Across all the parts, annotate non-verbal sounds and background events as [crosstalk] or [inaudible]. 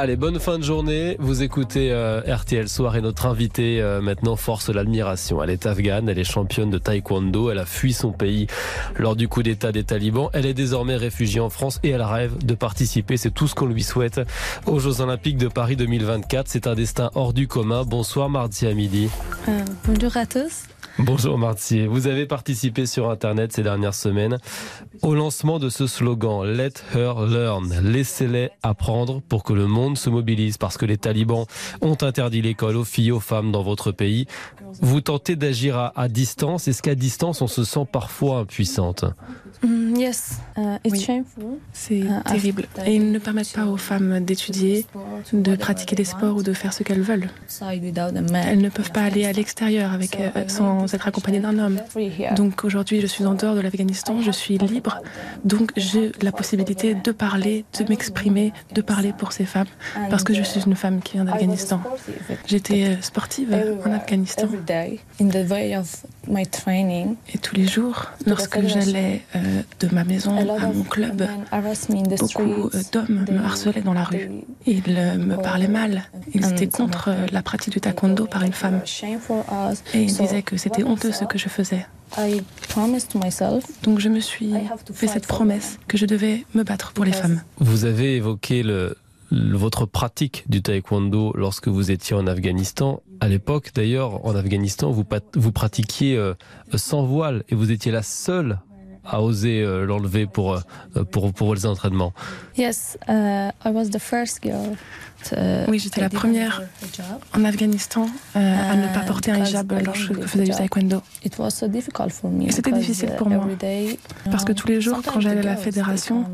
Allez, bonne fin de journée. Vous écoutez euh, RTL Soir et notre invitée euh, maintenant force l'admiration. Elle est afghane, elle est championne de taekwondo, elle a fui son pays lors du coup d'état des talibans. Elle est désormais réfugiée en France et elle rêve de participer, c'est tout ce qu'on lui souhaite, aux Jeux Olympiques de Paris 2024. C'est un destin hors du commun. Bonsoir Mardi à midi. Euh, bonjour à tous. Bonjour Martier. Vous avez participé sur Internet ces dernières semaines au lancement de ce slogan Let her learn. Laissez-les apprendre pour que le monde se mobilise parce que les talibans ont interdit l'école aux filles, aux femmes dans votre pays. Vous tentez d'agir à, distance. Est-ce qu'à distance on se sent parfois impuissante? Mm, yes, uh, it's Oui. shameful. C'est Ah, terrible. Et ils ne permettent pas aux femmes d'étudier, de pratiquer des sports ou de faire ce qu'elles veulent. Elles ne peuvent pas aller à l'extérieur avec, euh, sans être accompagnées d'un homme. Donc aujourd'hui, je suis en dehors de l'Afghanistan, je suis libre. Donc j'ai la possibilité de parler, de m'exprimer, de parler pour ces femmes. Parce que je suis une femme qui vient d'Afghanistan. J'étais euh, sportive en Afghanistan. Et tous les jours, lorsque j'allais euh, de ma maison à mon club, men harass me in the beaucoup euh, d'hommes me harcelaient dans la rue. Ils euh, me parlaient mal. Ils étaient contre la pratique du taekwondo par une femme. Us. Et ils disaient que c'était honteux ce que je faisais. I promised to myself Donc je me suis fait cette promesse que je devais me battre pour les femmes. Vous avez évoqué le- votre pratique du taekwondo lorsque vous étiez en Afghanistan. À l'époque, d'ailleurs, en Afghanistan, vous, pratiquiez euh, sans voile et vous étiez la seule à oser euh, l'enlever pour, euh, pour, pour les entraînements. Yes, uh, I was the first girl. to- Oui, j'étais la première. En Afghanistan, euh, à ne pas porter un hijab lorsque je faisais du taekwondo. It was so difficult for me Et c'était because, difficile uh, pour moi. every day, Parce que tous les jours, quand j'allais à la fédération,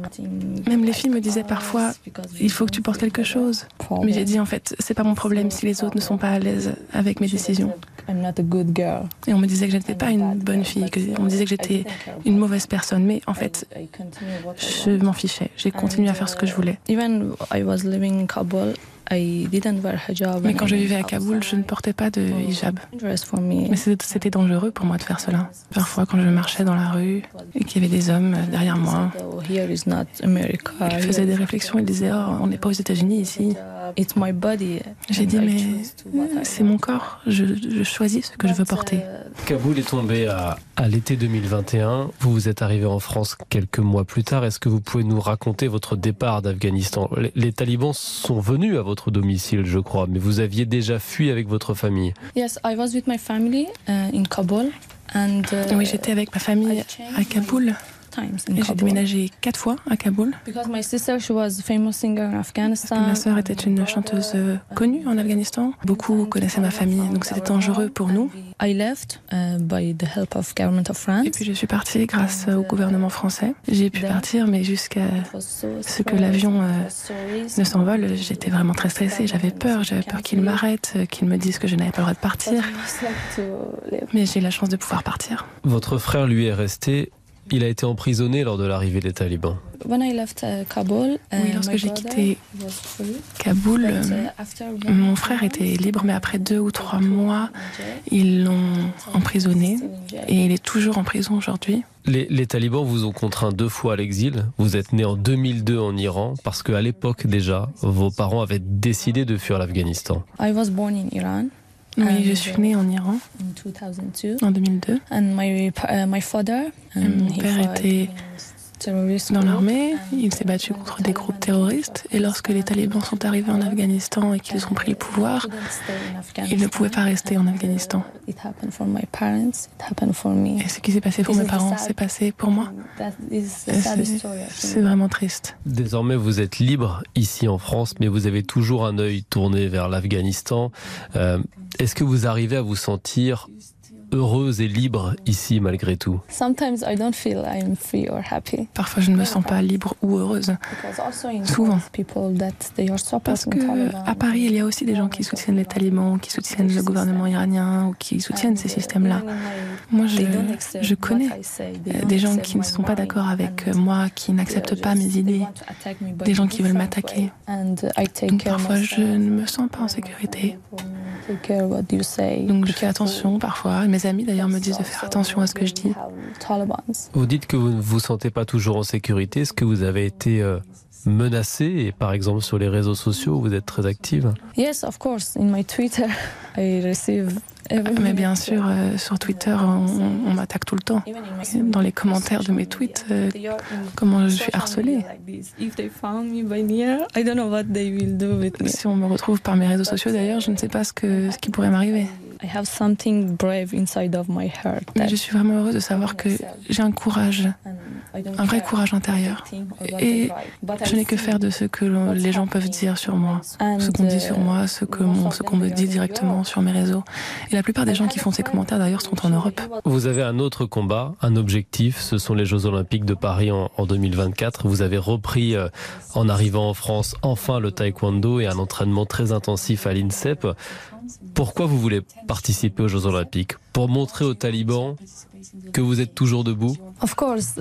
même les filles me disaient parfois, il faut que tu portes quelque chose. Mais j'ai dit en fait, c'est pas mon problème si les autres ne sont pas à l'aise avec mes décisions. I'm not a good girl. Et on me disait que j'étais pas une bonne fille, que on me disait que j'étais une mauvaise personne. Mais en fait, je m'en fichais. J'ai continué à faire ce que je voulais. Wear hijab. Mais quand je vivais à Kaboul, je ne portais pas de hijab. Mais c'était dangereux pour moi de faire cela. Parfois, quand je marchais dans la rue et qu'il y avait des hommes derrière moi, ils faisaient des réflexions, ils disaient Oh, on n'est pas aux États-Unis ici. It's my body. J'ai dit Mais c'est mon corps, je, je choisis ce que je veux porter. Kaboul est tombé à, à l'été 2021. Vous vous êtes arrivé en France quelques mois plus tard. Est-ce que vous pouvez nous raconter votre départ d'Afghanistan? Les, les talibans sont venus à votre domicile, je crois, mais vous aviez déjà fui avec votre famille. Yes, I was with my family uh, in Kabul. And, uh, Oui, j'étais avec ma famille à Kaboul j'ai déménagé quatre fois à Kaboul. Because my sister, she was a famous singer in Afghanistan. Ma sœur était une chanteuse euh, connue en Afghanistan. Beaucoup connaissaient ma famille, donc c'était dangereux pour nous. I left uh, by the help of government of France. Et puis je suis partie grâce au gouvernement français. J'ai pu partir, mais jusqu'à ce que l'avion euh, ne s'envole, j'étais vraiment très stressée. J'avais peur, j'avais peur qu'il m'arrête, euh, qu'il me dise que je n'avais pas le droit de partir. Mais j'ai eu la chance de pouvoir partir. Votre frère, lui, est resté. Il a été emprisonné lors de l'arrivée des talibans. When I left uh, Kabul, uh, Oui, lorsque j'ai quitté. Kaboul, euh, uh, mon frère était libre, mais après deux ou trois mois, ils l'ont emprisonné. Et il est toujours en prison aujourd'hui. Les, les talibans vous ont contraint deux fois à l'exil. Vous êtes né en 2002 en Iran parce qu'à l'époque déjà, vos parents avaient décidé de fuir l'Afghanistan. I was born in Iran Oui, je suis née en Iran in 2002, en 2002. and my uh, my father, um, mon père était Dans l'armée, il s'est battu contre des groupes terroristes. Et lorsque les talibans sont arrivés en Afghanistan et qu'ils ont pris le pouvoir, il ne pouvait pas rester en Afghanistan. Et ce qui s'est passé pour mes parents s'est passé pour moi. That is a Et sad C'est vraiment triste. Désormais, vous êtes libre ici en France, mais vous avez toujours un œil tourné vers l'Afghanistan. Euh, Est-ce que vous arrivez à vous sentir heureuse et libre ici malgré tout Sometimes I don't feel I'm free or happy. Parfois, je ne me sens pas libre ou heureuse. Souvent. Paris, people that they are Parce que Taliban. à Paris, il y a aussi des gens qui soutiennent les talibans, qui soutiennent le gouvernement iranien ou qui soutiennent ces systèmes-là. Moi, je, je connais euh, des gens qui ne sont pas d'accord avec euh, moi, qui n'acceptent pas mes idées, des gens qui veulent m'attaquer. Donc parfois, je ne me sens pas en sécurité. Donc je fais attention parfois. Mes amis d'ailleurs me disent de faire attention à ce que je dis. Vous dites que vous ne vous sentez pas toujours en sécurité. Est-ce que vous avez été euh, menacée et par exemple sur les réseaux sociaux, vous êtes très active Yes, of course. In my Twitter, [laughs] I receive mais bien sûr, euh, sur Twitter, on, on m'attaque tout le temps. Dans les commentaires de mes tweets, euh, comment je suis harcelée. Si on me retrouve par mes réseaux sociaux, d'ailleurs, je ne sais pas ce, que, ce qui pourrait m'arriver. Mais je suis vraiment heureuse de savoir que j'ai un courage, un vrai courage intérieur. Et je n'ai que faire de ce que les gens peuvent dire sur moi, ce qu'on dit sur moi, ce qu'on ce qu'on me dit directement sur mes réseaux. Et la plupart des gens qui font ces commentaires d'ailleurs sont en Europe. Vous avez un autre combat, un objectif, ce sont les Jeux Olympiques de Paris en, en 2024. Vous avez repris euh, en arrivant en France enfin le taekwondo et un entraînement très intensif à l'INSEP. Pourquoi vous voulez participer aux Jeux Olympiques? Pour montrer aux talibans que vous êtes toujours debout Of course, uh,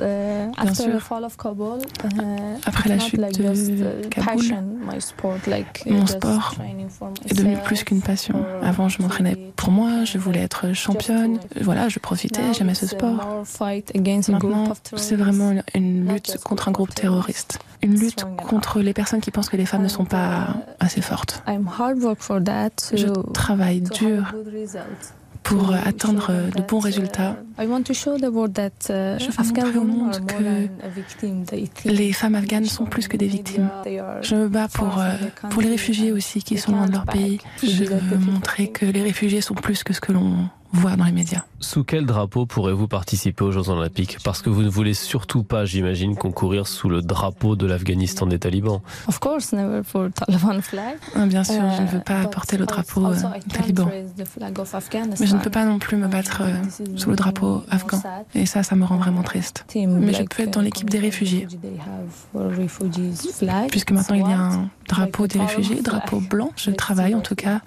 Bien sûr. uh, Après la chute de Kaboul, mon sport est devenu plus qu'une passion. Avant, je m'entraînais pour moi, je voulais être championne. Voilà, je profitais, j'aimais ce sport. Maintenant, c'est vraiment une lutte contre un groupe terroriste. Une lutte contre les personnes qui pensent que les femmes ne sont pas assez fortes. Je travaille dur pour atteindre de bons résultats. Je veux montrer au monde que les femmes afghanes sont plus que des victimes. Je me bats pour, euh, pour les réfugiés aussi qui sont loin de leur pays. Je veux montrer que les réfugiés sont plus que ce que l'on voit dans les médias. Sous quel drapeau pourrez-vous participer aux Jeux Olympiques? Parce que vous ne voulez surtout pas, j'imagine, concourir sous le drapeau de l'Afghanistan des talibans. Of course, never for Taliban flag. Ah, Bien sûr, je ne veux pas porter le drapeau euh, taliban. Mais je ne peux pas non plus me battre euh, sous le drapeau afghan. Et ça, ça me rend vraiment triste. Mais je peux être dans l'équipe des réfugiés. Puisque maintenant il y a un drapeau des réfugiés, drapeau blanc. Je travaille en tout cas.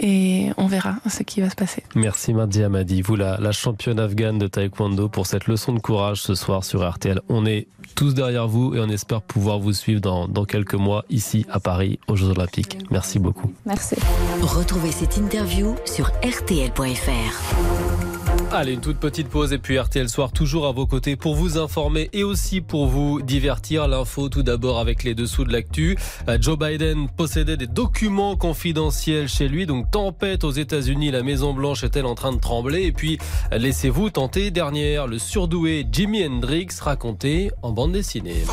Et on verra ce qui va se passer. Merci Mardi Amadi, vous la, la championne afghane de taekwondo pour cette leçon de courage ce soir sur RTL. On est tous derrière vous et on espère pouvoir vous suivre dans, dans quelques mois ici à Paris aux Jeux Olympiques. Merci beaucoup. Merci. Retrouvez cette interview sur rtl.fr. Allez, une toute petite pause et puis RTL Soir toujours à vos côtés pour vous informer et aussi pour vous divertir. L'info tout d'abord avec les dessous de l'actu. Euh, Joe Biden possédait des documents confidentiels chez lui, donc tempête aux États-Unis. La Maison Blanche est-elle en train de trembler? Et puis laissez-vous tenter dernière, le surdoué Jimi Hendrix raconté en bande dessinée.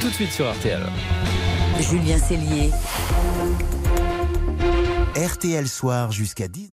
Tout de suite sur RTL. Julien Cellier. RTL Soir jusqu'à 10.